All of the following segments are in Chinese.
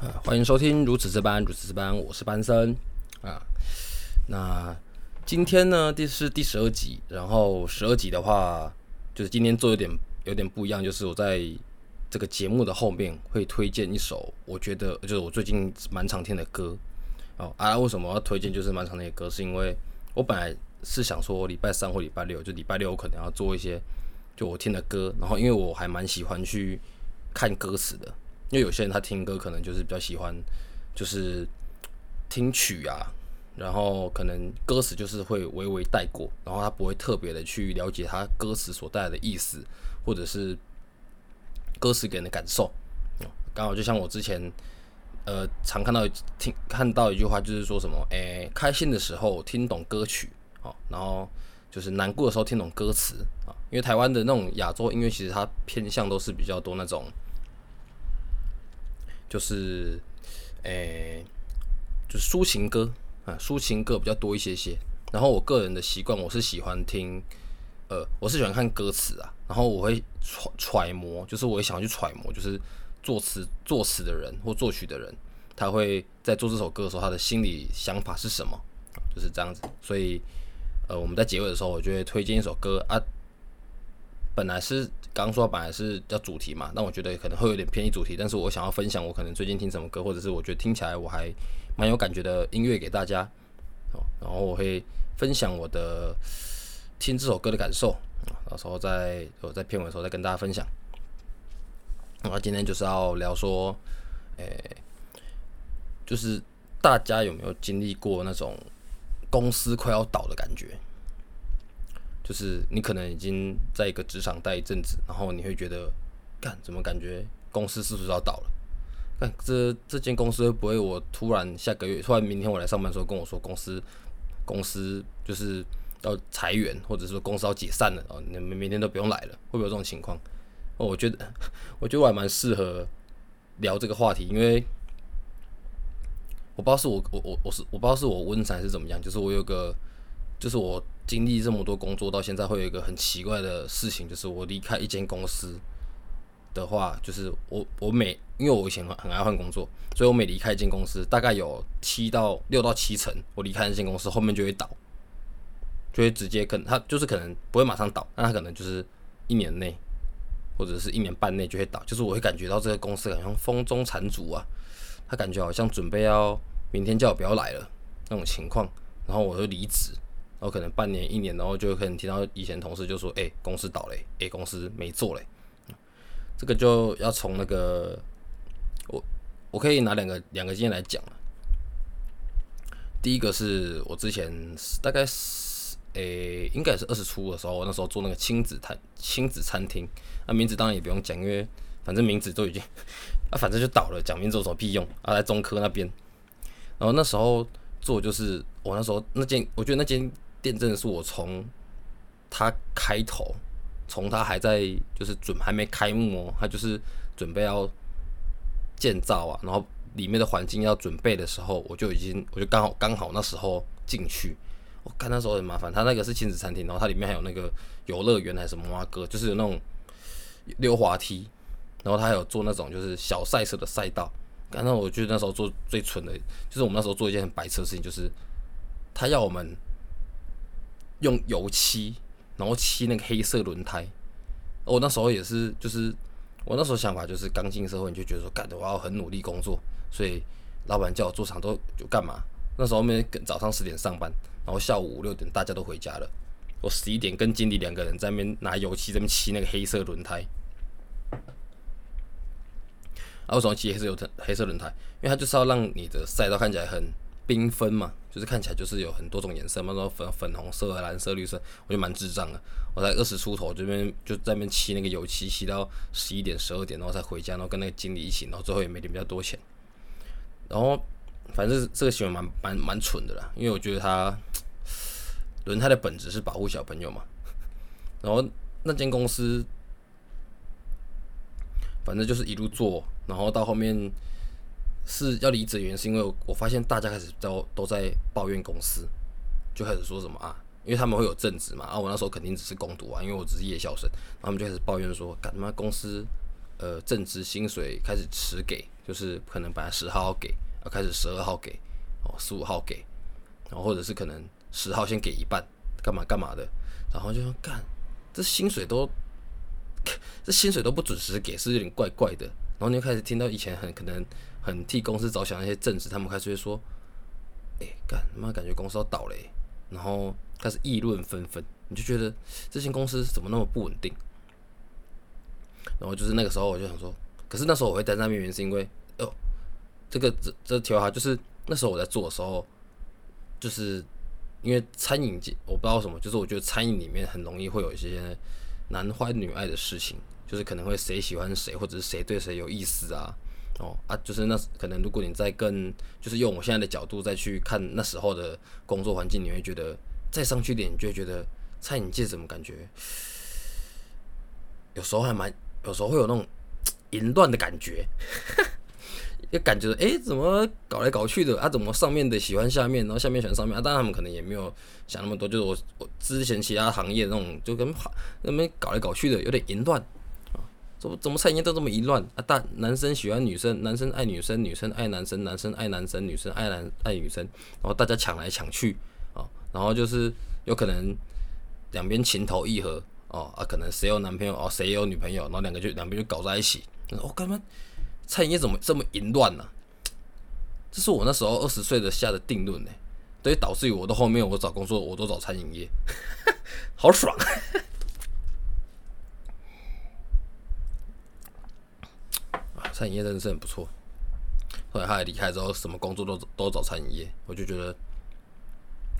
啊，欢迎收听如此这般，如此这般，我是班森啊。那今天呢，第是第十二集，然后十二集的话，就是今天做有点有点不一样，就是我在这个节目的后面会推荐一首我觉得就是我最近蛮常听的歌哦。啊，为什么要推荐就是蛮常听的歌？是因为我本来是想说礼拜三或礼拜六，就礼拜六我可能要做一些就我听的歌，然后因为我还蛮喜欢去看歌词的。因为有些人他听歌可能就是比较喜欢，就是听曲啊，然后可能歌词就是会微微带过，然后他不会特别的去了解他歌词所带来的意思，或者是歌词给人的感受。刚好就像我之前呃常看到听看到一句话，就是说什么，诶，开心的时候听懂歌曲，哦，然后就是难过的时候听懂歌词啊。因为台湾的那种亚洲音乐，其实它偏向都是比较多那种。就是，诶，就是抒情歌啊，抒情歌比较多一些些。然后我个人的习惯，我是喜欢听，呃，我是喜欢看歌词啊。然后我会揣揣摩，就是我会想去揣摩，就是作词作词的人或作曲的人，他会在做这首歌的时候，他的心理想法是什么，就是这样子。所以，呃，我们在结尾的时候，我就会推荐一首歌啊。本来是刚说本来是叫主题嘛，那我觉得可能会有点偏离主题，但是我想要分享我可能最近听什么歌，或者是我觉得听起来我还蛮有感觉的音乐给大家，哦，然后我会分享我的听这首歌的感受，到时候在我在片尾的时候再跟大家分享。那今天就是要聊说，诶，就是大家有没有经历过那种公司快要倒的感觉？就是你可能已经在一个职场待一阵子，然后你会觉得，干怎么感觉公司是不是要倒了？看这这间公司会不会我突然下个月突然明天我来上班的时候跟我说公司公司就是要裁员，或者说公司要解散了哦，你们明天都不用来了，会不会有这种情况？哦，我觉得我觉得我还蛮适合聊这个话题，因为我不知道是我我我我是我不知道是我温才是怎么样，就是我有个就是我。经历这么多工作到现在，会有一个很奇怪的事情，就是我离开一间公司。的话，就是我我每因为我以前很爱换工作，所以我每离开一间公司，大概有七到六到七成，我离开那间公司后面就会倒，就会直接跟他就是可能不会马上倒，但他可能就是一年内或者是一年半内就会倒，就是我会感觉到这个公司好像风中残烛啊，他感觉好像准备要明天叫我不要来了那种情况，然后我就离职。然后可能半年、一年，然后就可能听到以前同事就说：“哎，公司倒嘞，哎，公司没做嘞。”这个就要从那个我我可以拿两个两个经验来讲第一个是我之前大概是诶，应该是二十出的时候，那时候做那个亲子餐亲子餐厅，那名字当然也不用讲，因为反正名字都已经啊，反正就倒了，讲名字有什么屁用啊？在中科那边，然后那时候做就是我那时候那间，我觉得那间。店真的是我从他开头，从他还在就是准还没开幕哦，他就是准备要建造啊，然后里面的环境要准备的时候，我就已经我就刚好刚好那时候进去，我看那时候很麻烦，他那个是亲子餐厅，然后它里面还有那个游乐园还是什么啊哥，就是有那种溜滑梯，然后他还有做那种就是小赛车的赛道，刚才我觉得那时候做最蠢的，就是我们那时候做一件很白痴的事情，就是他要我们。用油漆，然后漆那个黑色轮胎。我那时候也是，就是我那时候想法就是刚进社会，你就觉得说，干的我要很努力工作，所以老板叫我做厂都就干嘛？那时候没早上十点上班，然后下午五六点大家都回家了，我十一点跟经理两个人在那边拿油漆在那边漆那个黑色轮胎。啊，为什么漆黑色有黑色轮胎？因为它就是要让你的赛道看起来很。缤纷嘛，就是看起来就是有很多种颜色嘛，说粉粉红色、蓝色、绿色，我就蛮智障的。我在二十出头这边就在那边漆那个油漆，漆到十一点、十二点，然后再回家，然后跟那个经理一起，然后最后也没领比较多钱。然后反正这个行为蛮蛮蛮蠢的啦，因为我觉得他轮胎的本质是保护小朋友嘛。然后那间公司反正就是一路做，然后到后面。是要离职的原因，是因为我发现大家开始都都在抱怨公司，就开始说什么啊，因为他们会有正职嘛，啊，我那时候肯定只是工读啊，因为我只是夜校生，他们就开始抱怨说，干他妈公司呃正职薪水开始迟给，就是可能本来十号给，要开始十二号给，哦十五号给，然后或者是可能十号先给一半，干嘛干嘛的，然后就说干，这薪水都这薪水都不准时给，是有点怪怪的。然后你就开始听到以前很可能很替公司着想那些正职，他们开始会说，哎干他妈感觉公司要倒嘞，然后开始议论纷纷，你就觉得这间公司怎么那么不稳定？然后就是那个时候我就想说，可是那时候我会待在那边原因是因为，哦，这个这这题外话就是那时候我在做的时候，就是因为餐饮界我不知道什么，就是我觉得餐饮里面很容易会有一些男欢女爱的事情。就是可能会谁喜欢谁，或者是谁对谁有意思啊？哦啊，就是那可能如果你再更，就是用我现在的角度再去看那时候的工作环境，你会觉得再上去点，你就会觉得餐饮界怎么感觉有时候还蛮，有时候会有那种淫乱的感觉。就感觉哎，怎么搞来搞去的啊？怎么上面的喜欢下面，然后下面喜欢上面啊？当然他们可能也没有想那么多，就是我我之前其他行业那种，就跟那边搞来搞去的，有点淫乱。怎么怎么餐饮业都这么一乱啊？大男生喜欢女生，男生爱女生，女生爱男生，男生爱男生，女生爱男爱女生，然后大家抢来抢去啊，然后就是有可能两边情投意合哦啊，可能谁有男朋友哦，谁有女朋友，然后两个就两边就搞在一起。我干嘛？餐饮业怎么这么淫乱呢？这是我那时候二十岁的下的定论呢，所以导致于我到后面我找工作我都找餐饮业，好爽。餐饮业真的是很不错。后来他离开之后，什么工作都都找餐饮业，我就觉得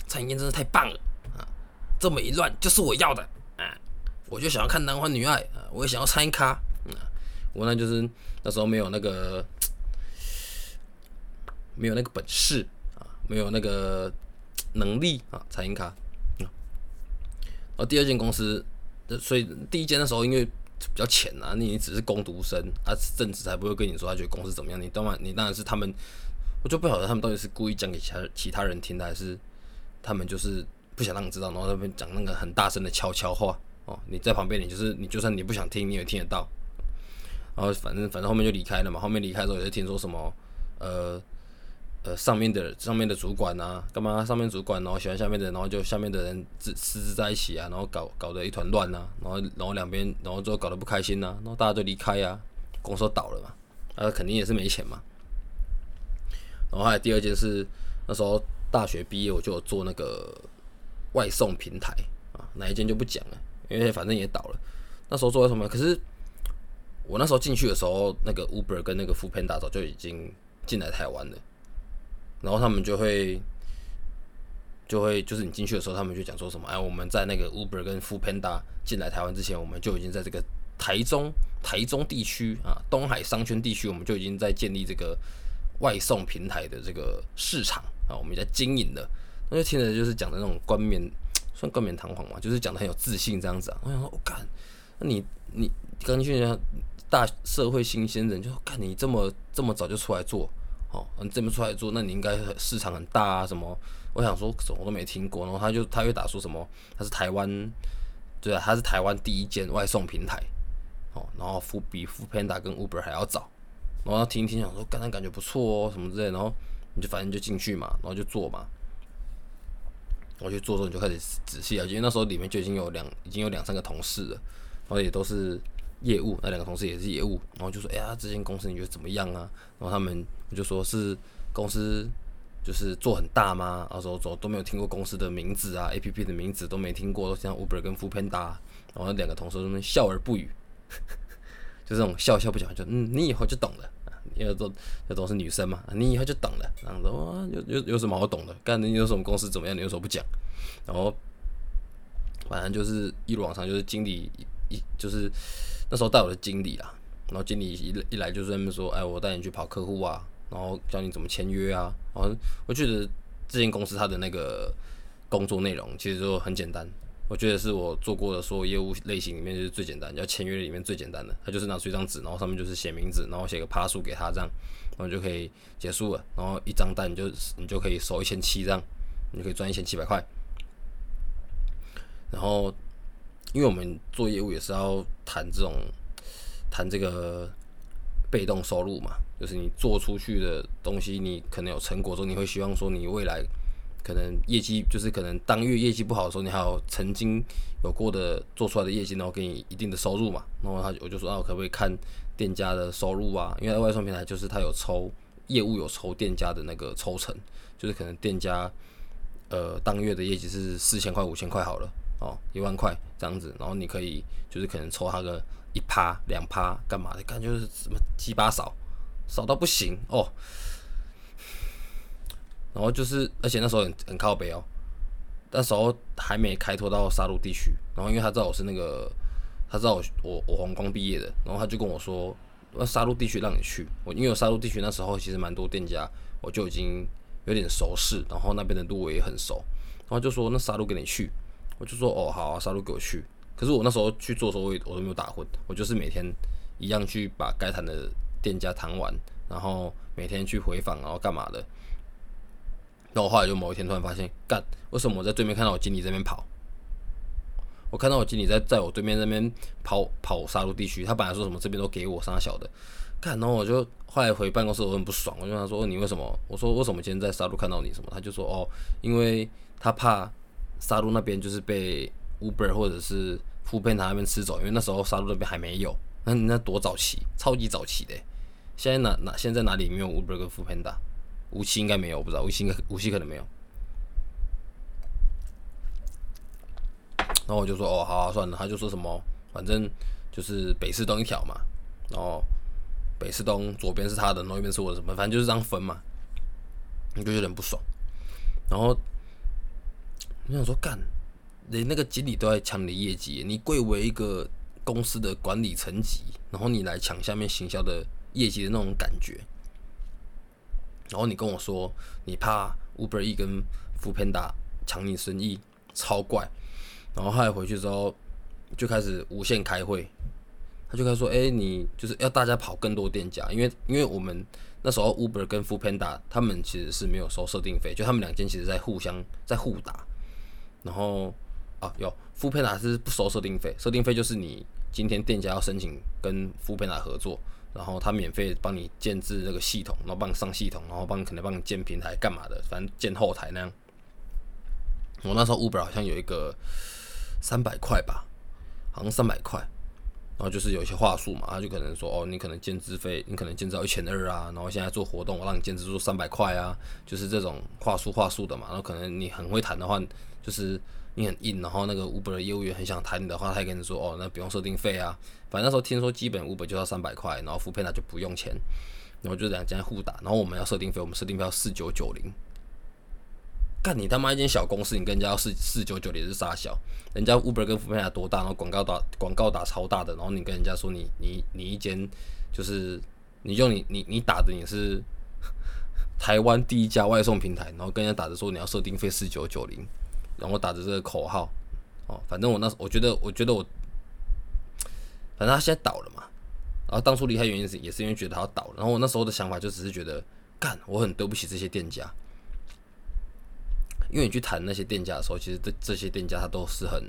餐饮业真的太棒了啊！这么一乱就是我要的啊！我就想要看男欢女爱啊！我也想要餐饮咖啊！我那就是那时候没有那个没有那个本事啊，没有那个能力啊，餐饮咖。然后第二间公司，所以第一间的时候因为。比较浅啊，你只是攻读生啊，正职才不会跟你说他觉得公司怎么样。你当然，你当然是他们，我就不晓得他们到底是故意讲给其他其他人听的，还是他们就是不想让你知道，然后那边讲那个很大声的悄悄话哦。你在旁边，你就是你，就算你不想听，你也听得到。然后反正反正后面就离开了嘛。后面离开的时候，也是听说什么呃。呃，上面的上面的主管啊，干嘛？上面主管然后喜欢下面的，然后就下面的人自私自在一起啊，然后搞搞得一团乱呐，然后然后两边然后最后搞得不开心呐，然后大家都离开呀，公司倒了嘛，啊肯定也是没钱嘛。然后还有第二件事，那时候大学毕业我就做那个外送平台啊，哪一件就不讲了，因为反正也倒了。那时候做了什么？可是我那时候进去的时候，那个 Uber 跟那个 Foodpanda 早就已经进来台湾了。然后他们就会，就会就是你进去的时候，他们就讲说什么？哎，我们在那个 Uber 跟 f o o Panda 进来台湾之前，我们就已经在这个台中、台中地区啊，东海商圈地区，我们就已经在建立这个外送平台的这个市场啊，我们在经营的。那就听着就是讲的那种冠冕，算冠冕堂皇嘛，就是讲的很有自信这样子啊。我想说，我干，那你你刚进去大社会新鲜人，就看你这么这么早就出来做。哦，你这么出来做，那你应该市场很大啊？什么？我想说，什么都没听过。然后他就他又打出什么？他是台湾，对啊，他是台湾第一间外送平台。哦，然后付比付 Panda 跟 Uber 还要早。然后听一听，想说，刚才感觉不错哦，什么之类。然后你就反正就进去嘛，然后就做嘛。我去做之后，你就开始仔细啊，因为那时候里面就已经有两已经有两三个同事了，然后也都是。业务那两个同事也是业务，然后就说：“哎呀，这间公司你觉得怎么样啊？”然后他们就说是公司就是做很大吗？然后说都都没有听过公司的名字啊，A P P 的名字都没听过，像 Uber 跟 f o o p a n d a。然后那两个同事都笑而不语，就这种笑笑不讲，就嗯，你以后就懂了，因为都这都是女生嘛，你以后就懂了。然后说有有有什么好懂的？干你有什么公司怎么样？你有什么不讲？然后反正就是一路往上，就是经理一就是。那时候带我的经理啊，然后经理一一来就是那边说，哎，我带你去跑客户啊，然后教你怎么签约啊。然后我觉得这间公司它的那个工作内容其实就很简单，我觉得是我做过的所有业务类型里面就是最简单，要签约里面最简单的。他就是拿出一张纸，然后上面就是写名字，然后写个趴数给他这样，然后就可以结束了。然后一张单你就你就可以收一千七这样，你就可以赚一千七百块。然后。因为我们做业务也是要谈这种谈这个被动收入嘛，就是你做出去的东西，你可能有成果之后，你会希望说你未来可能业绩就是可能当月业绩不好的时候，你还有曾经有过的做出来的业绩，然后给你一定的收入嘛。然后他我就说啊，我可不可以看店家的收入啊？因为外送平台就是他有抽业务有抽店家的那个抽成，就是可能店家呃当月的业绩是四千块五千块好了哦，一万块这样子，然后你可以就是可能抽他个。一趴两趴干嘛的？感觉是什么鸡巴少，少到不行哦。然后就是，而且那时候很很靠北哦，那时候还没开拓到沙鹿地区。然后因为他知道我是那个，他知道我我我黄光毕业的，然后他就跟我说，那沙鹿地区让你去。我因为有沙鹿地区那时候其实蛮多店家，我就已经有点熟识，然后那边的路我也很熟。然后就说那沙鹿给你去，我就说哦好啊，沙鹿给我去。可是我那时候去做的时候，我我都没有打混，我就是每天一样去把该谈的店家谈完，然后每天去回访，然后干嘛的。那我后来就某一天突然发现，干，为什么我在对面看到我经理这边跑？我看到我经理在在我对面那边跑跑杀戮地区，他本来说什么这边都给我杀小的，干，然后我就后来回办公室我很不爽，我就问他说你为什么？我说为什么今天在杀戮看到你什么？他就说哦，因为他怕杀戮那边就是被 Uber 或者是。副片那边吃走，因为那时候沙鹿那边还没有，那那多早期，超级早期的。现在哪哪现在哪里没有 Uber 跟副片打？无锡应该没有，我不知道，无锡应该无锡可能没有。然后我就说哦，好啊，算了。他就说什么，反正就是北市东一条嘛，然后北市东左边是他的，然后右边是我的，什么，反正就是这样分嘛。你就有点不爽，然后我想说干。连那个经理都在抢你的业绩，你贵为一个公司的管理层级，然后你来抢下面行销的业绩的那种感觉。然后你跟我说你怕 Uber E 跟 f o o Panda 抢你生意，超怪。然后后来回去之后就开始无限开会，他就开始说：“哎，你就是要大家跑更多店家，因为因为我们那时候 Uber 跟 f o o Panda 他们其实是没有收设定费，就他们两间其实在互相在互打，然后。”啊，有富佩达是不收设定费，设定费就是你今天店家要申请跟富佩达合作，然后他免费帮你建置那个系统，然后帮你上系统，然后帮你可能帮你建平台干嘛的，反正建后台那样。我那时候 Uber 好像有一个三百块吧，好像三百块，然后就是有一些话术嘛，他就可能说哦，你可能兼职费，你可能兼职到一千二啊，然后现在做活动，我让你兼职做三百块啊，就是这种话术话术的嘛，然后可能你很会谈的话，就是。你很硬，然后那个 Uber 的业务员很想谈你的话，他也跟你说哦，那不用设定费啊。反正那时候听说基本 Uber 就要三百块，然后付配他就不用钱，然后就两家互打。然后我们要设定费，我们设定费要四九九零。干你他妈一间小公司，你跟人家要四四九九零是傻小？人家 Uber 跟付配达多大，然后广告打广告打超大的，然后你跟人家说你你你一间就是你用你你你打的你是 台湾第一家外送平台，然后跟人家打的说你要设定费四九九零。然后打着这个口号，哦，反正我那我觉得，我觉得我，反正他现在倒了嘛。然后当初离开原因是也是因为觉得他倒了。然后我那时候的想法就只是觉得，干，我很对不起这些店家，因为你去谈那些店家的时候，其实这这些店家他都是很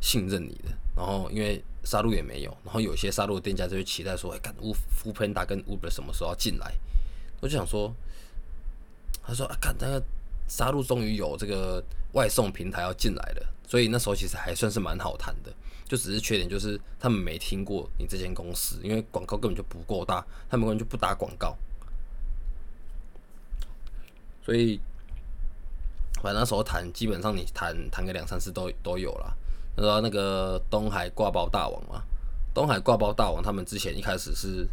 信任你的。然后因为杀戮也没有，然后有些杀戮的店家就会期待说，哎，干乌乌喷达跟 Uber 什么时候要进来？我就想说，他说啊，干那个。杀戮终于有这个外送平台要进来了，所以那时候其实还算是蛮好谈的，就只是缺点就是他们没听过你这间公司，因为广告根本就不够大，他们根本就不打广告，所以反正那时候谈基本上你谈谈个两三次都都有了。那时候那个东海挂包大王嘛，东海挂包大王他们之前一开始是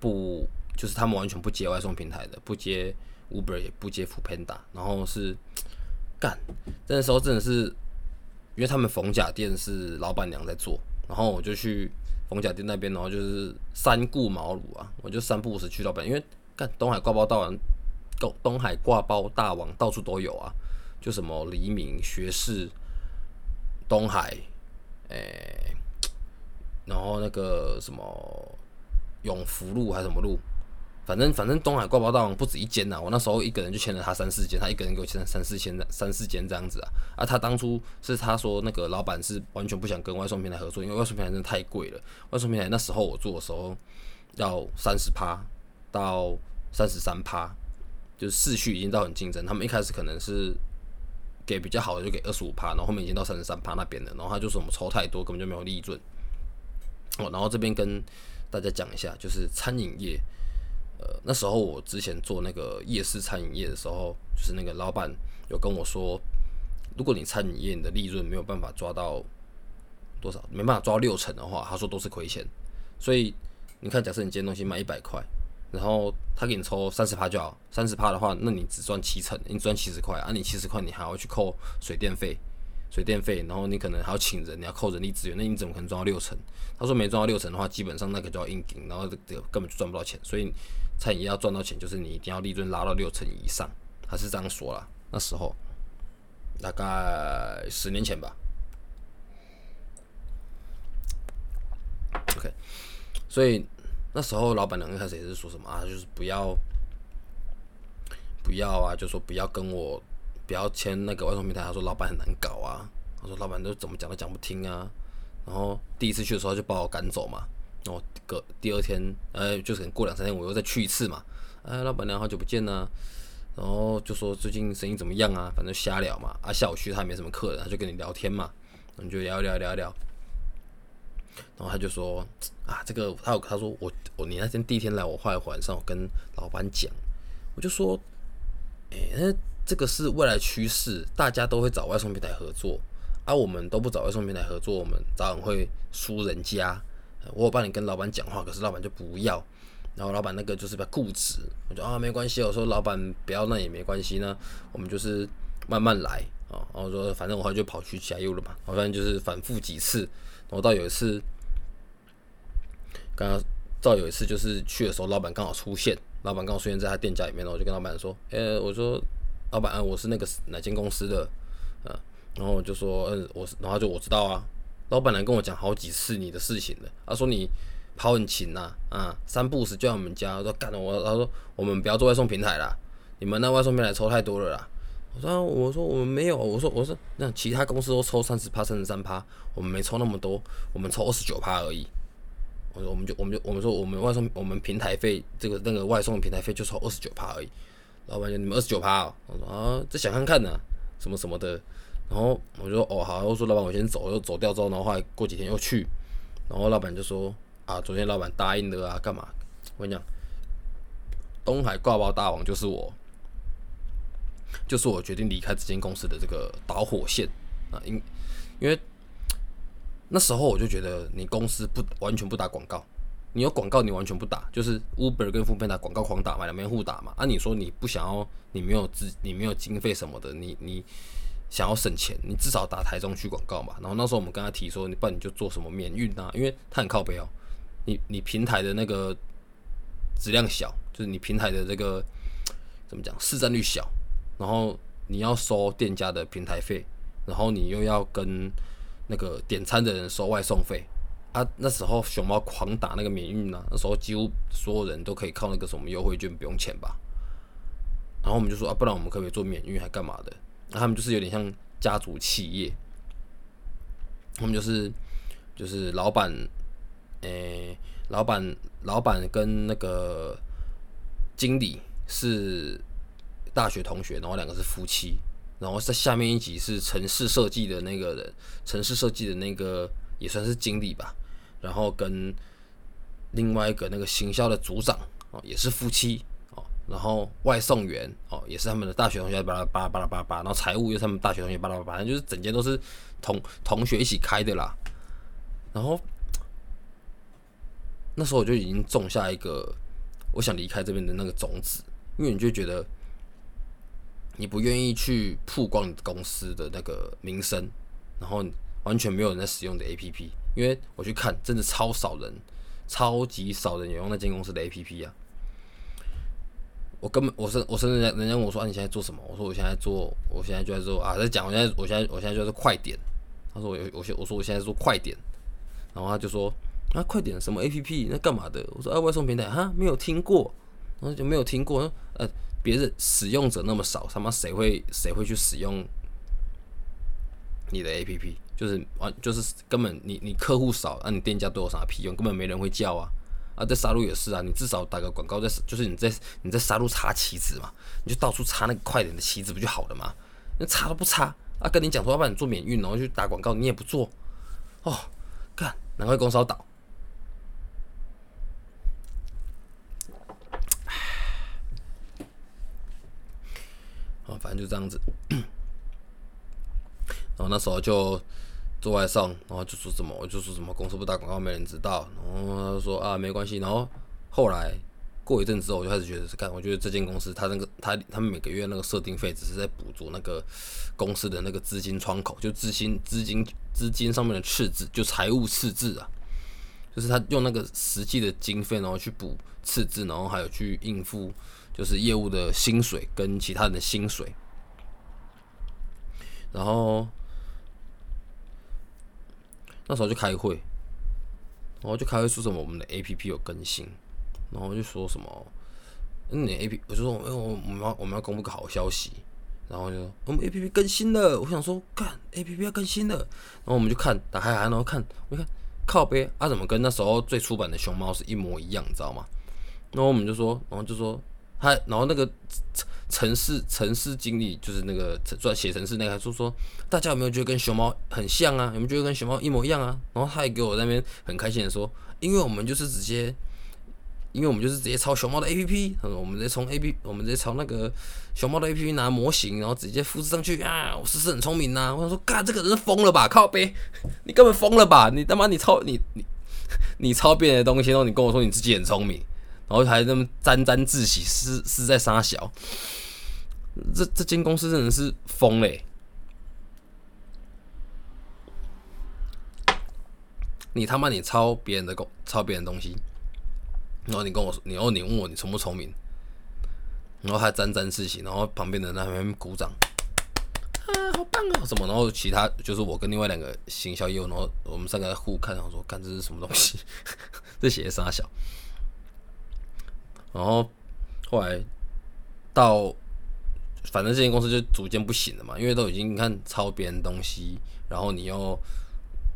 不就是他们完全不接外送平台的，不接。Uber 也不接 FOPANDA 然后是干，那时候真的是，因为他们逢甲店是老板娘在做，然后我就去逢甲店那边，然后就是三顾茅庐啊，我就三不五时去老板，因为干东海挂包大王，东东海挂包大王到处都有啊，就什么黎明学士、东海，诶，然后那个什么永福路还是什么路。反正反正东海挂包大王不止一间呐，我那时候一个人就签了他三四间，他一个人给我签了三四千三四间这样子啊。啊，他当初是他说那个老板是完全不想跟外送平台合作，因为外送平台真的太贵了。外送平台那时候我做的时候，要三十趴到三十三趴，就是市序已经到很竞争。他们一开始可能是给比较好的就给二十五趴，然后后面已经到三十三趴那边了。然后他就说我们抽太多，根本就没有利润。哦，然后这边跟大家讲一下，就是餐饮业，呃，那时候我之前做那个夜市餐饮业的时候，就是那个老板有跟我说，如果你餐饮业的利润没有办法抓到多少，没办法抓六成的话，他说都是亏钱。所以你看，假设你今天东西卖一百块，然后他给你抽三十趴就好，三十趴的话，那你只赚七成，你赚七十块啊，你七十块你还要去扣水电费。水电费，然后你可能还要请人，你要扣人力资源，那你怎么可能赚到六成？他说没赚到六成的话，基本上那个就要硬顶，然后根本就赚不到钱。所以餐饮要赚到钱，就是你一定要利润拉到六成以上，他是这样说啦。那时候大概十年前吧。OK，所以那时候老板娘一开始也是说什么啊，就是不要不要啊，就说不要跟我。不要签那个外送平台，他说老板很难搞啊，他说老板都怎么讲都讲不听啊。然后第一次去的时候就把我赶走嘛，然后隔第二天，呃，就是过两三天我又再去一次嘛，哎，老板娘好久不见呢，然后就说最近生意怎么样啊？反正瞎聊嘛，啊，下午去他也没什么客人，他就跟你聊天嘛，你就聊聊聊聊，然后他就说啊，这个他有他说我我你那天第一天来，我后来晚上我跟老板讲，我就说，哎那。这个是未来趋势，大家都会找外送平台合作，啊我们都不找外送平台合作，我们早晚会输人家。我有帮你跟老板讲话，可是老板就不要，然后老板那个就是比较固执，我就啊没关系，我说老板不要那也没关系呢，我们就是慢慢来。然后说反正我后来就跑去加油了嘛，反正就是反复几次，然后到有一次，刚刚到有一次就是去的时候，老板刚好出现，老板刚好出现在他店家里面，我就跟老板说，呃，我说。老板，我是那个哪间公司的，啊，然后我就说，嗯，我是，然后就我知道啊。老板来跟我讲好几次你的事情了，他说你跑很勤呐，啊，三步时就在我们家，说干了我，他说我们不要做外送平台啦，你们那外送平台抽太多了啦。我说我说我们没有，我说我说那其他公司都抽三十趴、三十三趴，我们没抽那么多，我们抽二十九趴而已。我说我们就我们就我们说我们外送我们平台费这个那个外送平台费就抽二十九趴而已。老板就你们二十九趴，我说啊，这想看看呢，什么什么的。然后我就说哦好，我说老板我先走，又走掉之后，然后后来过几天又去，然后老板就说啊，昨天老板答应的啊，干嘛？我跟你讲，东海挂包大王就是我，就是我决定离开这间公司的这个导火线啊，因因为那时候我就觉得你公司不完全不打广告。你有广告，你完全不打，就是 Uber 跟 f o o p a n d 广告狂打嘛，两边互打嘛。啊，你说你不想要，你没有资，你没有经费什么的，你你想要省钱，你至少打台中区广告嘛。然后那时候我们跟他提说，你不然你就做什么免运啊，因为他很靠背哦。你你平台的那个质量小，就是你平台的这个怎么讲市占率小，然后你要收店家的平台费，然后你又要跟那个点餐的人收外送费。啊，那时候熊猫狂打那个免运呢，那时候几乎所有人都可以靠那个什么优惠券不用钱吧。然后我们就说啊，不然我们可不可以做免运还干嘛的？那他们就是有点像家族企业，他们就是就是老板，诶，老板老板跟那个经理是大学同学，然后两个是夫妻，然后在下面一级是城市设计的那个人，城市设计的那个也算是经理吧。然后跟另外一个那个行销的组长哦，也是夫妻哦，然后外送员哦，也是他们的大学同学，巴拉巴拉巴拉巴拉巴拉，然后财务又是他们大学同学，巴拉巴拉，反正就是整间都是同同学一起开的啦。然后那时候我就已经种下一个我想离开这边的那个种子，因为你就觉得你不愿意去曝光你公司的那个名声，然后完全没有人在使用的 APP。因为我去看，真的超少人，超级少人有用那间公司的 APP 啊！我根本，我是我甚至人家人家问我说啊，你现在做什么？我说我现在做，我现在就在做啊，在讲我现在我现在我现在就是快点。他说我我现我说我现在做快点，然后他就说啊，快点什么 APP？那干嘛的？我说啊，外送平台哈，没有听过，然后就没有听过。呃，别人使用者那么少，他妈谁会谁会去使用你的 APP？就是完，就是根本你你客户少，那你店家都有啥屁用？根本没人会叫啊！啊，在杀戮也是啊，你至少打个广告在，就是你在你在杀戮插旗子嘛，你就到处插那个快点的旗子不就好了嘛？那插都不插啊，跟你讲说要帮你做免运，然后去打广告，你也不做哦，干，难怪公司要倒。反正就这样子。然后那时候就。做外送，然后就说什么，我就说什么公司不打广告没人知道，然后他说啊没关系，然后后来过一阵之后，我就开始觉得是干，我觉得这间公司他那个他他们每个月那个设定费只是在补足那个公司的那个资金窗口，就资金资金资金上面的赤字，就财务赤字啊，就是他用那个实际的经费，然后去补赤字，然后还有去应付就是业务的薪水跟其他人的薪水，然后。那时候就开会，然后就开会说什么我们的 A P P 有更新，然后就说什么，嗯，你 A P，我就说，哎，我我们要我们要公布个好消息，然后就我们 A P P 更新了，我想说，干 A P P 要更新了，然后我们就看，打开然后看，我看靠背啊，怎么跟那时候最初版的熊猫是一模一样，你知道吗？然后我们就说，然后就说。他然后那个城市城市经理就是那个撰写城市那个，就说大家有没有觉得跟熊猫很像啊？有没有觉得跟熊猫一模一样啊？然后他也给我那边很开心的说，因为我们就是直接，因为我们就是直接抄熊猫的 A P P，我们直接从 A P，我们直接抄那个熊猫的 A P P 拿模型，然后直接复制上去啊！我是不是很聪明呐？我想说，嘎，这个人疯了吧？靠背，你根本疯了吧？你他妈你抄你你 你抄别人的东西，然后你跟我说你自己很聪明。然后还那么沾沾自喜，是是在撒小，这这间公司真的是疯嘞！你他妈你抄别人的工，抄别人东西，然后你跟我说，然后你问我你聪不聪明，然后还沾沾自喜，然后旁边的人在那边鼓掌，啊，好棒哦，什么？然后其他就是我跟另外两个行销业务，然后我们三个互看，然后说，看这是什么东西？这写的撒小。然后后来到，反正这间公司就逐渐不行了嘛，因为都已经看抄别人东西，然后你又，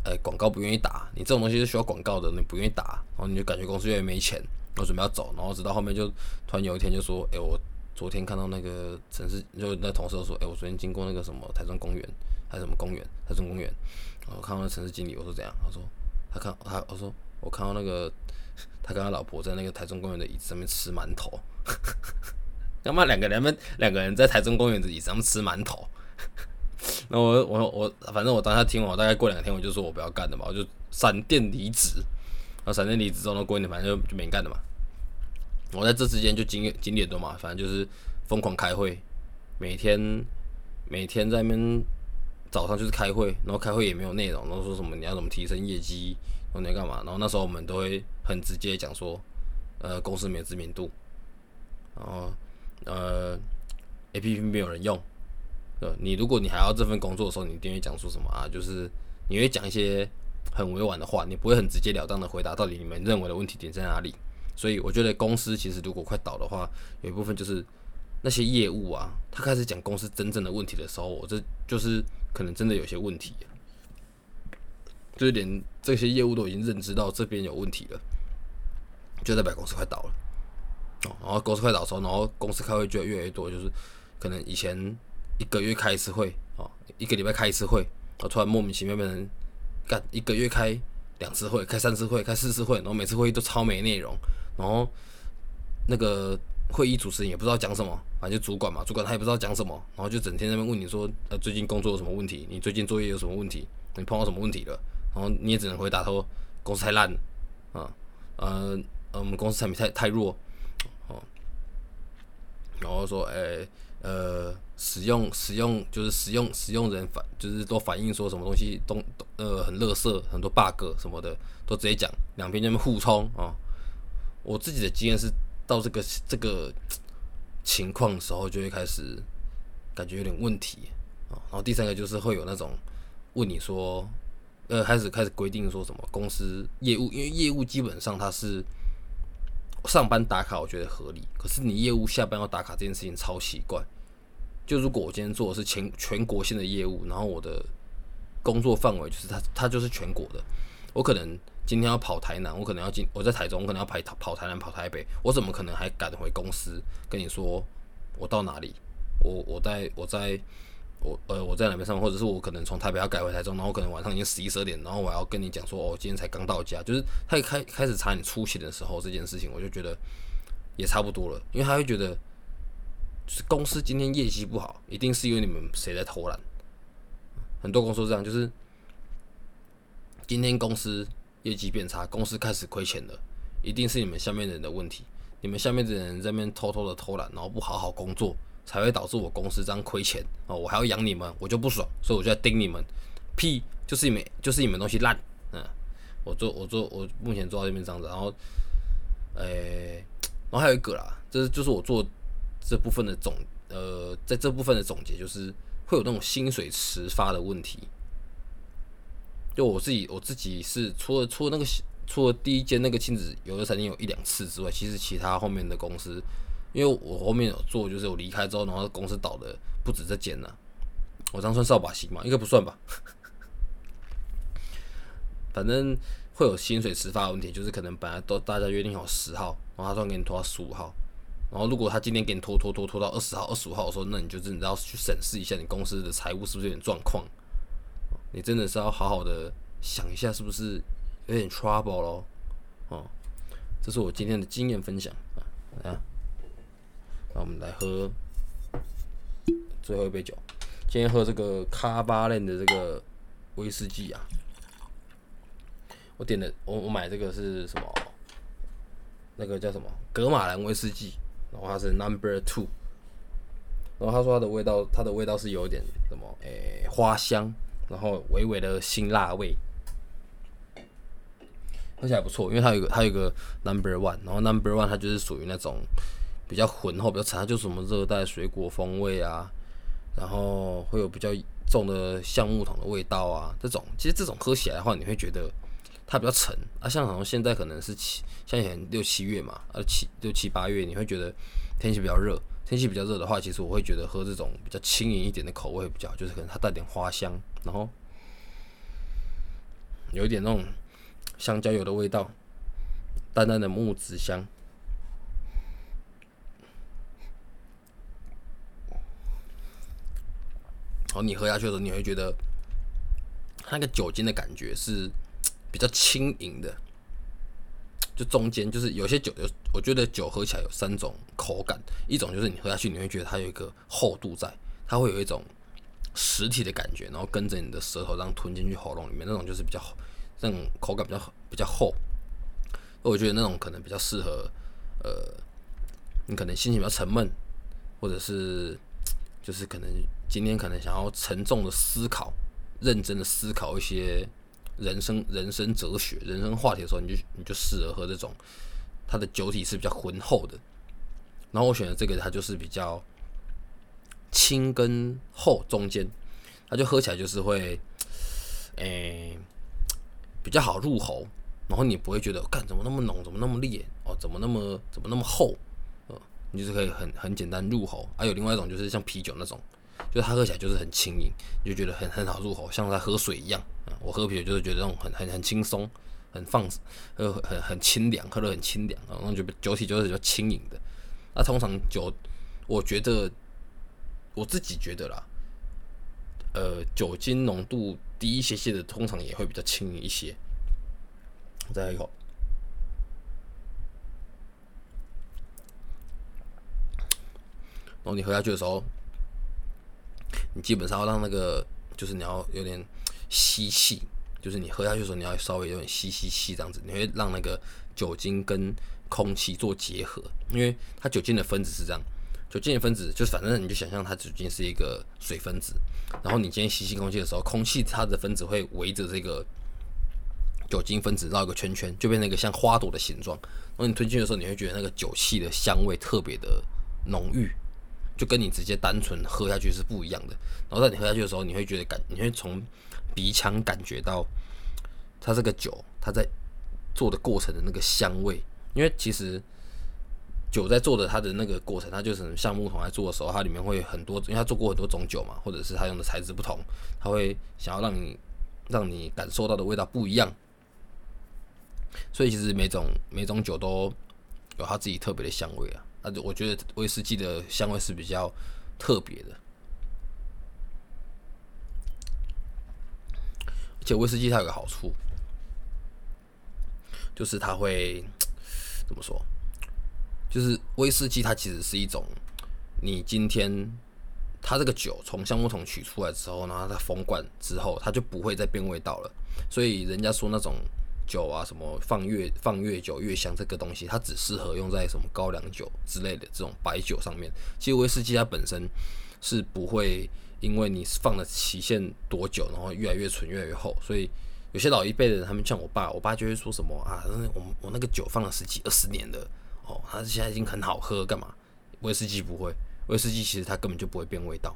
呃，广告不愿意打，你这种东西是需要广告的，你不愿意打，然后你就感觉公司越来越没钱，我准备要走，然后直到后面就突然有一天就说，哎，我昨天看到那个城市，就那同事说，哎，我昨天经过那个什么台中公园，还是什么公园，台中公园，然后看到那城市经理，我说怎样？他说他看他，我说我看到那个。他跟他老婆在那个台中公园的椅子上面吃馒头，他妈两个人们两个人在台中公园的椅子上面吃馒头。那我我我反正我当下听完，大概过两天我就说我不要干的嘛，我就闪电离职。然后闪电离职之后呢，过一年反正就就没干的嘛。我在这之间就经经历多嘛，反正就是疯狂开会，每天每天在那边早上就是开会，然后开会也没有内容，然后说什么你要怎么提升业绩。我在干嘛？然后那时候我们都会很直接讲说，呃，公司没有知名度，然后呃，A P P 没有人用。呃，你如果你还要这份工作的时候，你一定会讲说什么啊？就是你会讲一些很委婉的话，你不会很直截了当的回答到底你们认为的问题点在哪里。所以我觉得公司其实如果快倒的话，有一部分就是那些业务啊，他开始讲公司真正的问题的时候，我这就是可能真的有些问题。就是连这些业务都已经认知到这边有问题了，就代表公司快倒了。哦，然后公司快倒的时候，然后公司开会就越来越多，就是可能以前一个月开一次会，哦，一个礼拜开一次会，然后突然莫名其妙变成干一个月开两次会，开三次会，开四次会，然后每次会议都超没内容，然后那个会议主持人也不知道讲什么，反正就主管嘛，主管他也不知道讲什么，然后就整天在那边问你说，呃，最近工作有什么问题？你最近作业有什么问题？你碰到什么问题了？然后你也只能回答说公司太烂了，啊，呃，呃，我们公司产品太太弱，哦，然后说，诶，呃，使用使用就是使用使用人反就是都反映说什么东西都呃很垃圾，很多 bug 什么的都直接讲，两边那边互冲啊。我自己的经验是到这个这个情况的时候就会开始感觉有点问题啊。然后第三个就是会有那种问你说。呃，开始开始规定说什么公司业务，因为业务基本上它是上班打卡，我觉得合理。可是你业务下班要打卡这件事情超奇怪。就如果我今天做的是全全国性的业务，然后我的工作范围就是它它就是全国的，我可能今天要跑台南，我可能要进我在台中，我可能要跑跑台南跑台北，我怎么可能还赶回公司跟你说我到哪里？我我在我在我呃我在哪边上班，或者是我可能从台北要改回台中，然后可能晚上已经十一十二点，然后我要跟你讲说哦，今天才刚到家，就是他一开开始查你出勤的时候，这件事情我就觉得也差不多了，因为他会觉得就是公司今天业绩不好，一定是因为你们谁在偷懒。很多公司这样，就是今天公司业绩变差，公司开始亏钱了，一定是你们下面的人的问题，你们下面的人在那边偷偷的偷懒，然后不好好工作。才会导致我公司这样亏钱哦，我还要养你们，我就不爽，所以我就要盯你们。屁，就是你们，就是你们东西烂，嗯，我做，我做，我目前做到这边这样子，然后，诶，然后还有一个啦，这就是我做这部分的总，呃，在这部分的总结就是会有那种薪水迟发的问题。就我自己，我自己是除了除了那个除了第一间那个亲子有的曾经有一两次之外，其实其他后面的公司。因为我后面有做，就是我离开之后，然后公司倒的不止这间了。我这样算扫把星嘛？应该不算吧。反正会有薪水迟发的问题，就是可能本来都大家约定好十号，然后他突然给你拖到十五号，然后如果他今天给你拖拖拖拖到二十号、二十五号的时候，那你就真的要去审视一下你公司的财务是不是有点状况。你真的是要好好的想一下，是不是有点 trouble 咯。哦，这是我今天的经验分享啊。那我们来喝最后一杯酒。今天喝这个卡巴链的这个威士忌啊。我点的，我我买这个是什么？那个叫什么？格马兰威士忌。然后它是 Number Two。然后他说它的味道，它的味道是有点什么？诶，花香，然后微微的辛辣味。喝起来不错，因为它有个它有个 Number One，然后 Number One 它就是属于那种。比较浑厚，比较沉，它就是什么热带水果风味啊，然后会有比较重的橡木桶的味道啊，这种其实这种喝起来的话，你会觉得它比较沉啊。像好像现在可能是七，像以前六七月嘛，呃七六七八月，你会觉得天气比较热，天气比较热的话，其实我会觉得喝这种比较轻盈一点的口味比较，就是可能它带点花香，然后有一点那种香蕉油的味道，淡淡的木质香。然后你喝下去的时候，你会觉得那个酒精的感觉是比较轻盈的，就中间就是有些酒有，我觉得酒喝起来有三种口感，一种就是你喝下去你会觉得它有一个厚度在，它会有一种实体的感觉，然后跟着你的舌头这样吞进去喉咙里面，那种就是比较这种口感比较比较厚。我觉得那种可能比较适合，呃，你可能心情比较沉闷，或者是就是可能。今天可能想要沉重的思考、认真的思考一些人生、人生哲学、人生话题的时候，你就你就适合喝这种，它的酒体是比较浑厚的。然后我选的这个，它就是比较轻跟厚中间，它就喝起来就是会，诶，比较好入喉。然后你不会觉得，干怎么那么浓，怎么那么烈哦，怎么那么怎么那么厚，呃，你就是可以很很简单入喉。还有另外一种就是像啤酒那种。就是它喝起来就是很轻盈，你就觉得很很好入口，像在喝水一样。我喝啤酒就是觉得那种很很很轻松，很放，呃很很清凉，喝的很清凉啊。那种酒酒体就是比较轻盈的。那通常酒，我觉得我自己觉得啦，呃，酒精浓度低一些些的，通常也会比较轻盈一些。再来一口，然后你喝下去的时候。你基本上要让那个，就是你要有点吸气，就是你喝下去的时候，你要稍微有点吸吸气这样子，你会让那个酒精跟空气做结合，因为它酒精的分子是这样，酒精的分子就反正你就想象它酒精是一个水分子，然后你今天吸吸空气的时候，空气它的分子会围着这个酒精分子绕一个圈圈，就变成一个像花朵的形状，然后你吞进去的时候，你会觉得那个酒气的香味特别的浓郁。就跟你直接单纯喝下去是不一样的。然后在你喝下去的时候，你会觉得感，你会从鼻腔感觉到它这个酒，它在做的过程的那个香味。因为其实酒在做的它的那个过程，它就是橡木桶在做的时候，它里面会很多，因为它做过很多种酒嘛，或者是它用的材质不同，它会想要让你让你感受到的味道不一样。所以其实每种每种酒都有它自己特别的香味啊。啊，我觉得威士忌的香味是比较特别的，而且威士忌它有个好处，就是它会怎么说？就是威士忌它其实是一种，你今天它这个酒从橡木桶取出来之后，然后它封罐之后，它就不会再变味道了。所以人家说那种。酒啊，什么放越放越久越香，这个东西它只适合用在什么高粱酒之类的这种白酒上面。其实威士忌它本身是不会因为你放的期限多久，然后越来越纯越来越厚。所以有些老一辈的人，他们像我爸，我爸就会说什么啊，我我那个酒放了十几二十年了，哦，它现在已经很好喝，干嘛？威士忌不会，威士忌其实它根本就不会变味道。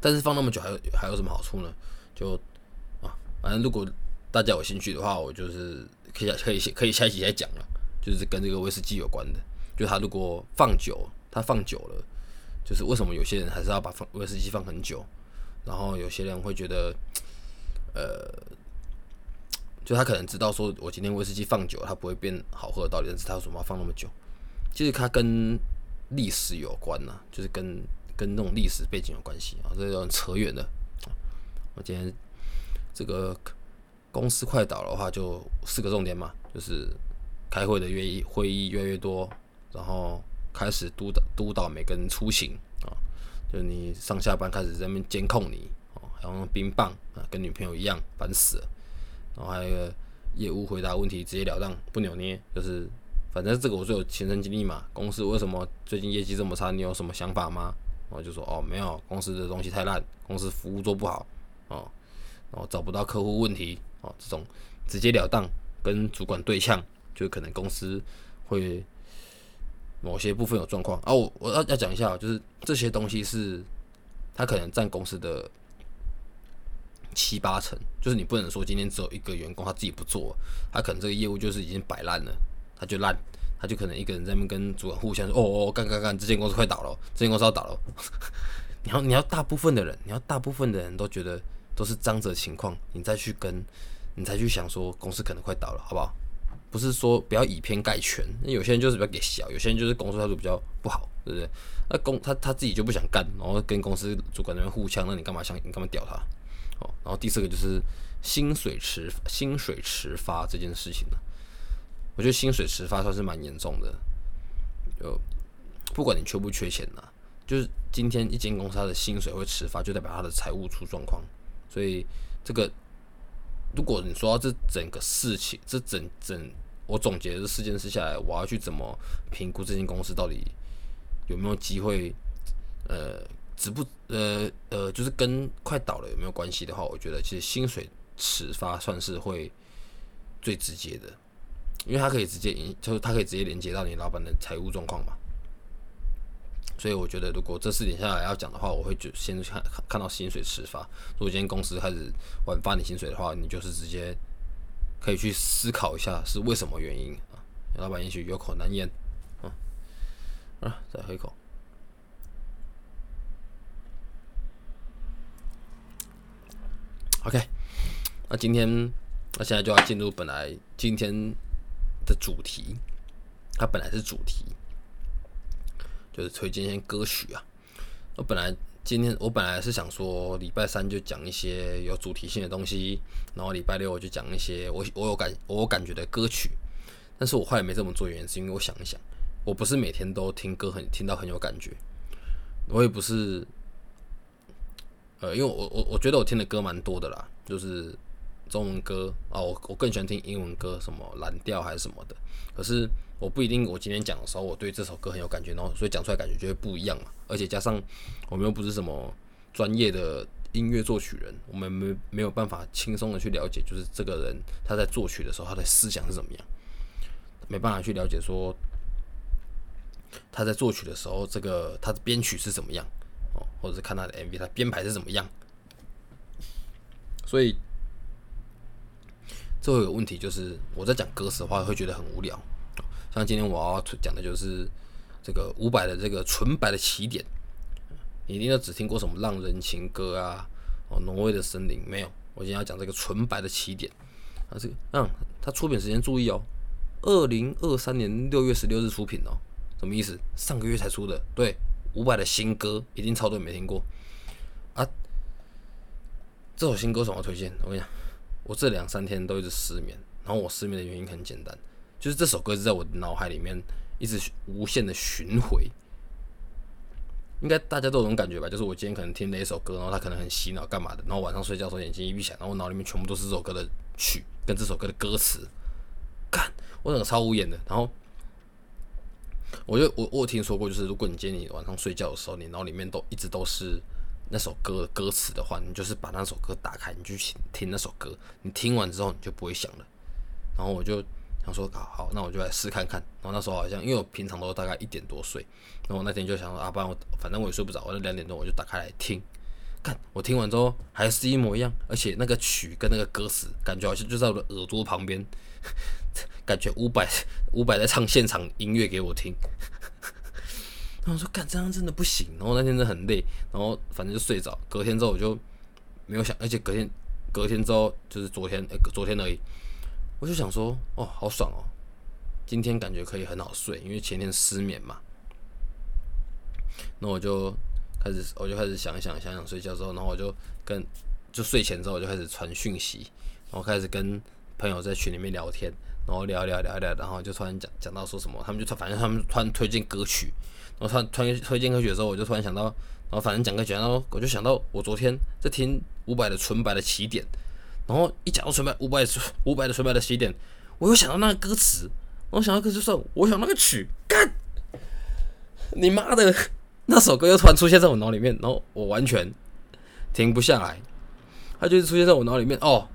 但是放那么久还有还有什么好处呢？就啊，反正如果。大家有兴趣的话，我就是可以可以可以下一集再讲了，就是跟这个威士忌有关的。就他如果放久，他放久了，就是为什么有些人还是要把放威士忌放很久，然后有些人会觉得，呃，就他可能知道说我今天威士忌放久了，它不会变好喝的道理，但是他为什么要放那么久？其实它跟历史有关呐，就是跟跟那种历史背景有关系啊，这种扯远了。我今天这个。公司快倒的话，就四个重点嘛，就是开会的越议会议越来越多，然后开始督导督导每个人出行啊，就你上下班开始在那边监控你哦，还用冰棒啊，跟女朋友一样烦死了。然后还有个业务回答问题直截了当不扭捏，就是反正这个我是有亲身经历嘛。公司为什么最近业绩这么差？你有什么想法吗？我就说哦，没有，公司的东西太烂，公司服务做不好哦，然后找不到客户问题。哦，这种直截了当跟主管对呛，就可能公司会某些部分有状况啊。我我要要讲一下，就是这些东西是他可能占公司的七八成，就是你不能说今天只有一个员工他自己不做，他可能这个业务就是已经摆烂了，他就烂，他就可能一个人在那边跟主管互相说：“哦哦，干干干，这间公司快倒了，这间公司要倒了。”你要你要大部分的人，你要大部分的人都觉得。都是张着情况，你再去跟，你才去想说公司可能快倒了，好不好？不是说不要以偏概全，那有些人就是比较给小，有些人就是工作态度比较不好，对不对？那公他他自己就不想干，然后跟公司主管那边互呛，那你干嘛想你干嘛屌他？哦，然后第四个就是薪水迟薪水迟发这件事情呢，我觉得薪水迟发算是蛮严重的，就不管你缺不缺钱呐，就是今天一间公司它的薪水会迟发，就代表它的财务出状况。所以，这个如果你说到这整个事情，这整整我总结这四件事下来，我要去怎么评估这间公司到底有没有机会？呃，值不呃呃，就是跟快倒了有没有关系的话，我觉得其实薪水迟发算是会最直接的，因为它可以直接影，就是它可以直接连接到你老板的财务状况嘛。所以我觉得，如果这四点下来要讲的话，我会就先看看到薪水迟发。如果今天公司开始晚发你薪水的话，你就是直接可以去思考一下是为什么原因啊。老板也许有口难言啊啊，再喝一口。OK，那今天那现在就要进入本来今天的主题，它本来是主题。就是推荐一些歌曲啊。我本来今天我本来是想说礼拜三就讲一些有主题性的东西，然后礼拜六我就讲一些我我有感我有感觉的歌曲。但是我后来没这么做，原因是因为我想一想，我不是每天都听歌很听到很有感觉，我也不是，呃，因为我我我觉得我听的歌蛮多的啦，就是中文歌啊，我我更喜欢听英文歌，什么蓝调还是什么的，可是。我不一定，我今天讲的时候，我对这首歌很有感觉，然后所以讲出来感觉就会不一样嘛。而且加上我们又不是什么专业的音乐作曲人，我们没没有办法轻松的去了解，就是这个人他在作曲的时候他的思想是怎么样，没办法去了解说他在作曲的时候这个他的编曲是怎么样哦，或者是看他的 MV 他编排是怎么样。所以最后一个问题就是我在讲歌词的话会觉得很无聊。像今天我要讲的就是这个伍佰的这个纯白的起点，你一定要只听过什么浪人情歌啊，哦，挪威的森林没有？我今天要讲这个纯白的起点，啊，这个嗯，他出品时间注意哦，二零二三年六月十六日出品哦，什么意思？上个月才出的，对，伍佰的新歌，一定超多人没听过啊。这首新歌怎么推荐？我跟你讲，我这两三天都一直失眠，然后我失眠的原因很简单，就是这首歌是在我脑海里面一直无限的巡回。应该大家都有种感觉吧，就是我今天可能听了一首歌，然后它可能很洗脑，干嘛的？然后晚上睡觉的时候眼睛一闭起来，然后我脑里面全部都是这首歌的曲跟这首歌的歌词，干，我整个超无言的。然后，我就我我听说过，就是如果你今天你晚上睡觉的时候，你脑里面都一直都是那首歌的歌词的话，你就是把那首歌打开，你就听那首歌，你听完之后你就不会想了。然后我就。想说好，好，那我就来试看看。然后那时候好像，因为我平常都大概一点多睡，然后我那天就想说啊，不然我反正我也睡不着，我就两点多我就打开来听。看我听完之后还是一模一样，而且那个曲跟那个歌词，感觉好像就在我的耳朵旁边，感觉五百 五百在唱现场音乐给我听。然后我说干这样真的不行。然后那天真的很累，然后反正就睡着。隔天之后我就没有想，而且隔天隔天之后就是昨天，呃，昨天而已。我就想说，哦，好爽哦！今天感觉可以很好睡，因为前天失眠嘛。那我就开始，我就开始想一想，想想睡觉之后，然后我就跟就睡前之后我就开始传讯息，然后开始跟朋友在群里面聊天，然后聊聊聊聊，然后就突然讲讲到说什么，他们就反正他们突然推荐歌曲，然后突然突然推荐歌曲的时候，我就突然想到，然后反正讲歌曲，然后我就想到我昨天在听伍佰的《纯白的起点》。然后一讲到纯白五百五百的纯白的起点，我又想到那个歌词，我想到歌词算，我想那个曲，干你妈的那首歌又突然出现在我脑里面，然后我完全停不下来，它就是出现在我脑里面哦。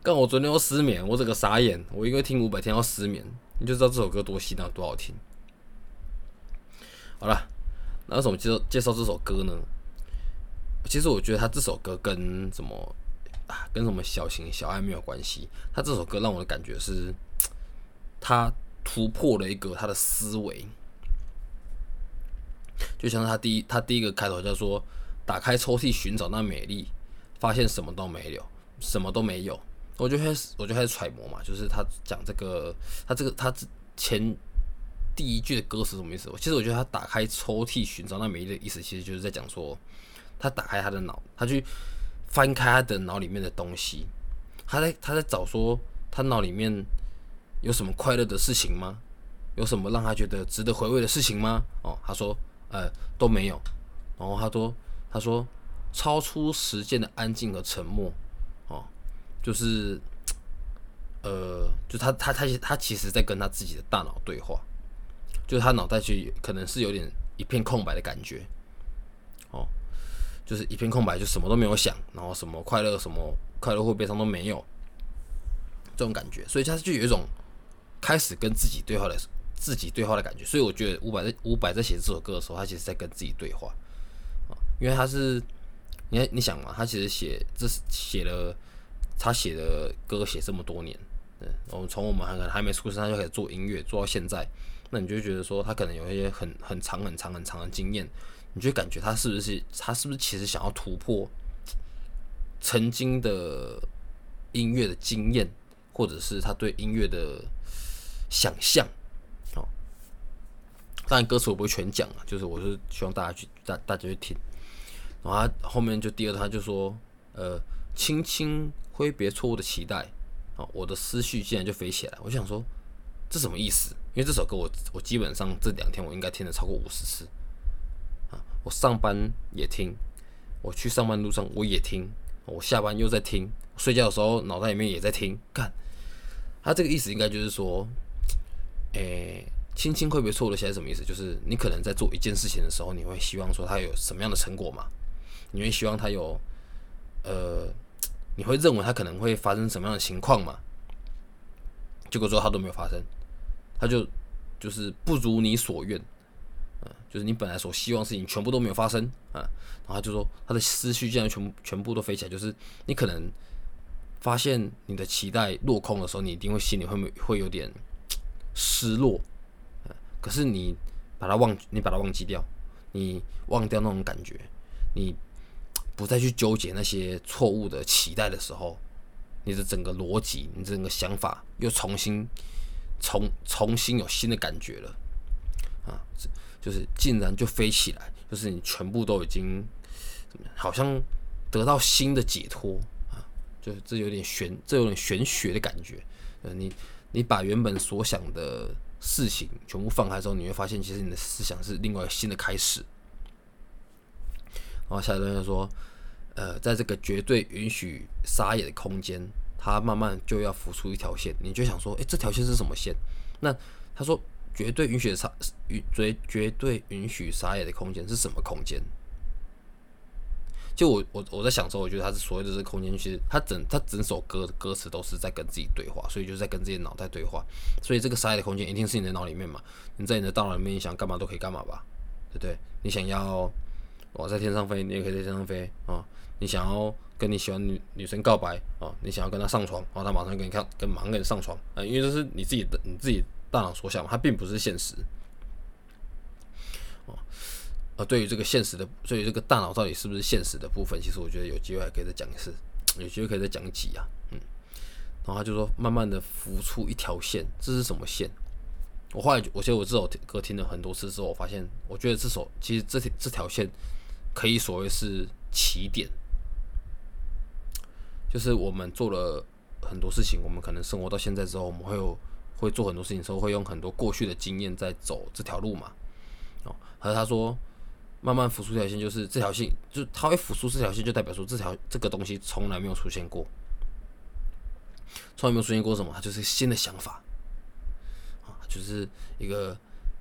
刚我昨天又失眠，我整个傻眼，我因为听五百天要失眠，你就知道这首歌多洗脑多好听。好了，那为什么介绍介绍这首歌呢？其实我觉得他这首歌跟什么？跟什么小情小爱没有关系。他这首歌让我的感觉是，他突破了一个他的思维，就像他第一，他第一个开头叫做“打开抽屉寻找那美丽，发现什么都没有，什么都没有”。我就开始，我就开始揣摩嘛，就是他讲这个，他这个他前第一句的歌词什么意思？其实我觉得他打开抽屉寻找那美丽的意思，其实就是在讲说，他打开他的脑，他去。翻开他的脑里面的东西，他在他在找说他脑里面有什么快乐的事情吗？有什么让他觉得值得回味的事情吗？哦，他说呃都没有。然后他说他说超出时间的安静和沉默哦，就是呃就他他他他其实在跟他自己的大脑对话，就他脑袋去可能是有点一片空白的感觉。就是一片空白，就什么都没有想，然后什么快乐、什么快乐或悲伤都没有，这种感觉，所以他就有一种开始跟自己对话的自己对话的感觉。所以我觉得伍佰在伍佰在写这首歌的时候，他其实在跟自己对话啊，因为他是你你想嘛，他其实写这写了他写的歌写这么多年，嗯，我们从我们还可能还没出生，他就开始做音乐，做到现在，那你就觉得说他可能有一些很很长很长很长的经验。你就感觉他是不是他是不是其实想要突破曾经的音乐的经验，或者是他对音乐的想象？哦，当然歌词我不会全讲啊，就是我是希望大家去大大家去听。然后他后面就第二他就说，呃，轻轻挥别错误的期待，哦，我的思绪竟然就飞起来。我想说这什么意思？因为这首歌我我基本上这两天我应该听了超过五十次。我上班也听，我去上班路上我也听，我下班又在听，睡觉的时候脑袋里面也在听。看，他这个意思应该就是说，诶，轻轻会不会错了？现在什么意思？就是你可能在做一件事情的时候，你会希望说他有什么样的成果嘛？你会希望他有，呃，你会认为他可能会发生什么样的情况嘛？结果最后他都没有发生，他就就是不如你所愿。就是你本来所希望事情全部都没有发生啊，然后就说他的思绪竟然全部全部都飞起来，就是你可能发现你的期待落空的时候，你一定会心里会会有点失落，可是你把它忘，你把它忘记掉，你忘掉那种感觉，你不再去纠结那些错误的期待的时候，你的整个逻辑，你整个想法又重新重重新有新的感觉了啊，就是竟然就飞起来，就是你全部都已经怎么样，好像得到新的解脱啊，就是这有点玄，这有点玄学的感觉。呃，你你把原本所想的事情全部放开之后，你会发现，其实你的思想是另外新的开始。然后下一段就说。呃，在这个绝对允许撒野的空间，它慢慢就要浮出一条线，你就想说，诶，这条线是什么线？那他说，绝对允许撒允绝绝对允许撒野的空间是什么空间？就我我我在想说，我觉得他是所谓的这个空间，其实他整他整首歌的歌词都是在跟自己对话，所以就在跟自己的脑袋对话。所以这个撒野的空间一定是你的脑里面嘛？你在你的大脑里面，你想干嘛都可以干嘛吧，对不对？你想要。我在天上飞，你也可以在天上飞啊！你想要跟你喜欢女女生告白啊？你想要跟她上床，然后她马上跟你看，跟马上跟你上床啊！因为这是你自己的你自己大脑所想，它并不是现实。哦，呃，对于这个现实的，对于这个大脑到底是不是现实的部分，其实我觉得有机会还可以再讲一次，有机会可以再讲一集啊，嗯。然后他就说，慢慢的浮出一条线，这是什么线？我后来，我觉得我这首歌听了很多次之后，我发现，我觉得这首其实这这条线。可以所谓是起点，就是我们做了很多事情，我们可能生活到现在之后，我们会有会做很多事情时候，会用很多过去的经验在走这条路嘛。哦，和他说，慢慢浮出这条线，就是这条线，就他会浮出这条线，就代表说这条这个东西从来没有出现过，从来没有出现过什么，它就是新的想法，啊，就是一个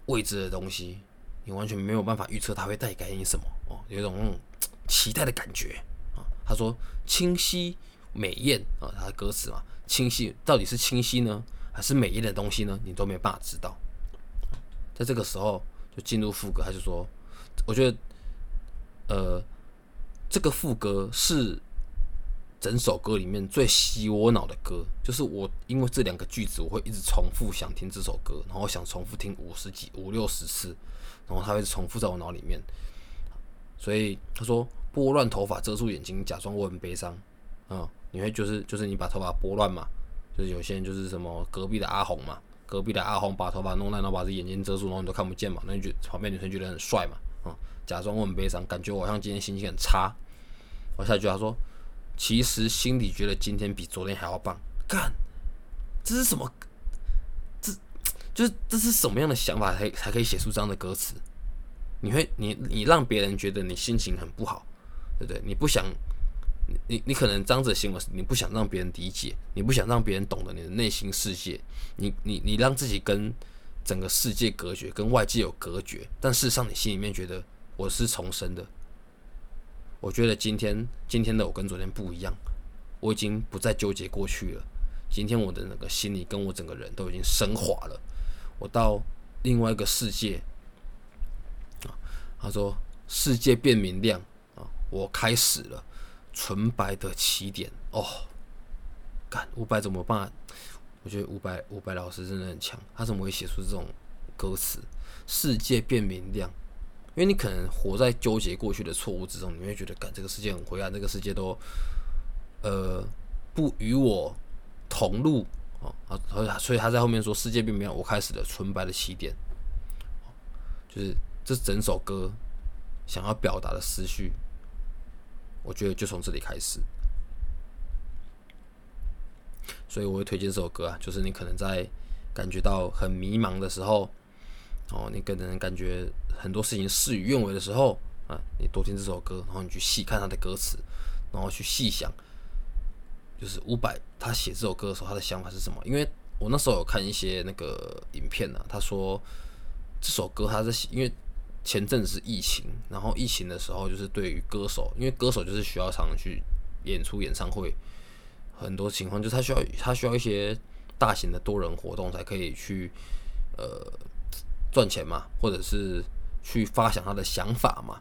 未知的东西。你完全没有办法预测它会带给你什么哦，有一种那种期待的感觉啊。他说清晰美艳啊，他的歌词嘛，清晰到底是清晰呢，还是美艳的东西呢？你都没办法知道。在这个时候就进入副歌，他就说，我觉得呃，这个副歌是。整首歌里面最洗我脑的歌，就是我因为这两个句子，我会一直重复想听这首歌，然后想重复听五十几、五六十次，然后它会重复在我脑里面。所以他说拨乱头发遮住眼睛，假装我很悲伤啊，你会就是就是你把头发拨乱嘛，就是有些人就是什么隔壁的阿红嘛，隔壁的阿红把头发弄乱，然后把这眼睛遮住，然后你都看不见嘛，那你就旁边女生觉得很帅嘛，啊，假装我很悲伤，感觉我好像今天心情很差。我下一句他说。其实心里觉得今天比昨天还要棒，干，这是什么？这就是这是什么样的想法才才可以写出这样的歌词？你会你你让别人觉得你心情很不好，对不对？你不想你你可能张着心，你不想让别人理解，你不想让别人懂得你的内心世界，你你你让自己跟整个世界隔绝，跟外界有隔绝，但事实上你心里面觉得我是重生的。我觉得今天今天的我跟昨天不一样，我已经不再纠结过去了。今天我的那个心理跟我整个人都已经升华了，我到另外一个世界啊。他说世界变明亮啊，我开始了纯白的起点哦。干伍佰怎么办？我觉得伍佰伍佰老师真的很强，他怎么会写出这种歌词？世界变明亮。因为你可能活在纠结过去的错误之中，你会觉得，感这个世界很灰暗，这个世界都，呃，不与我同路哦啊，所以他在后面说，世界变明亮我开始了纯白的起点，就是这整首歌想要表达的思绪，我觉得就从这里开始，所以我会推荐这首歌啊，就是你可能在感觉到很迷茫的时候。哦，你可能感觉很多事情事与愿违的时候啊，你多听这首歌，然后你去细看他的歌词，然后去细想，就是伍佰他写这首歌的时候他的想法是什么？因为我那时候有看一些那个影片呢，他说这首歌他是因为前阵子是疫情，然后疫情的时候就是对于歌手，因为歌手就是需要常去演出演唱会，很多情况就是他需要他需要一些大型的多人活动才可以去呃。赚钱嘛，或者是去发想他的想法嘛，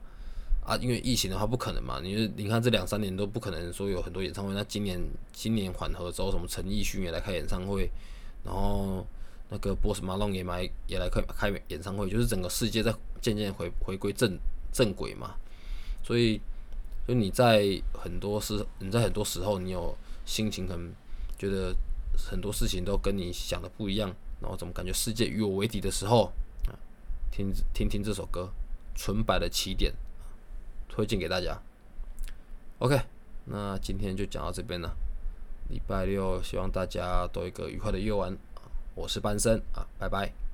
啊，因为疫情的话不可能嘛，你你看这两三年都不可能说有很多演唱会，那今年今年缓和之后，什么陈奕迅也来开演唱会，然后那个波斯马龙也买也来开开演唱会，就是整个世界在渐渐回回归正正轨嘛，所以就你在很多时你在很多时候你有心情很觉得很多事情都跟你想的不一样，然后怎么感觉世界与我为敌的时候，听听听这首歌《纯白的起点》，推荐给大家。OK，那今天就讲到这边了。礼拜六希望大家都一个愉快的夜晚我是班森啊，拜拜。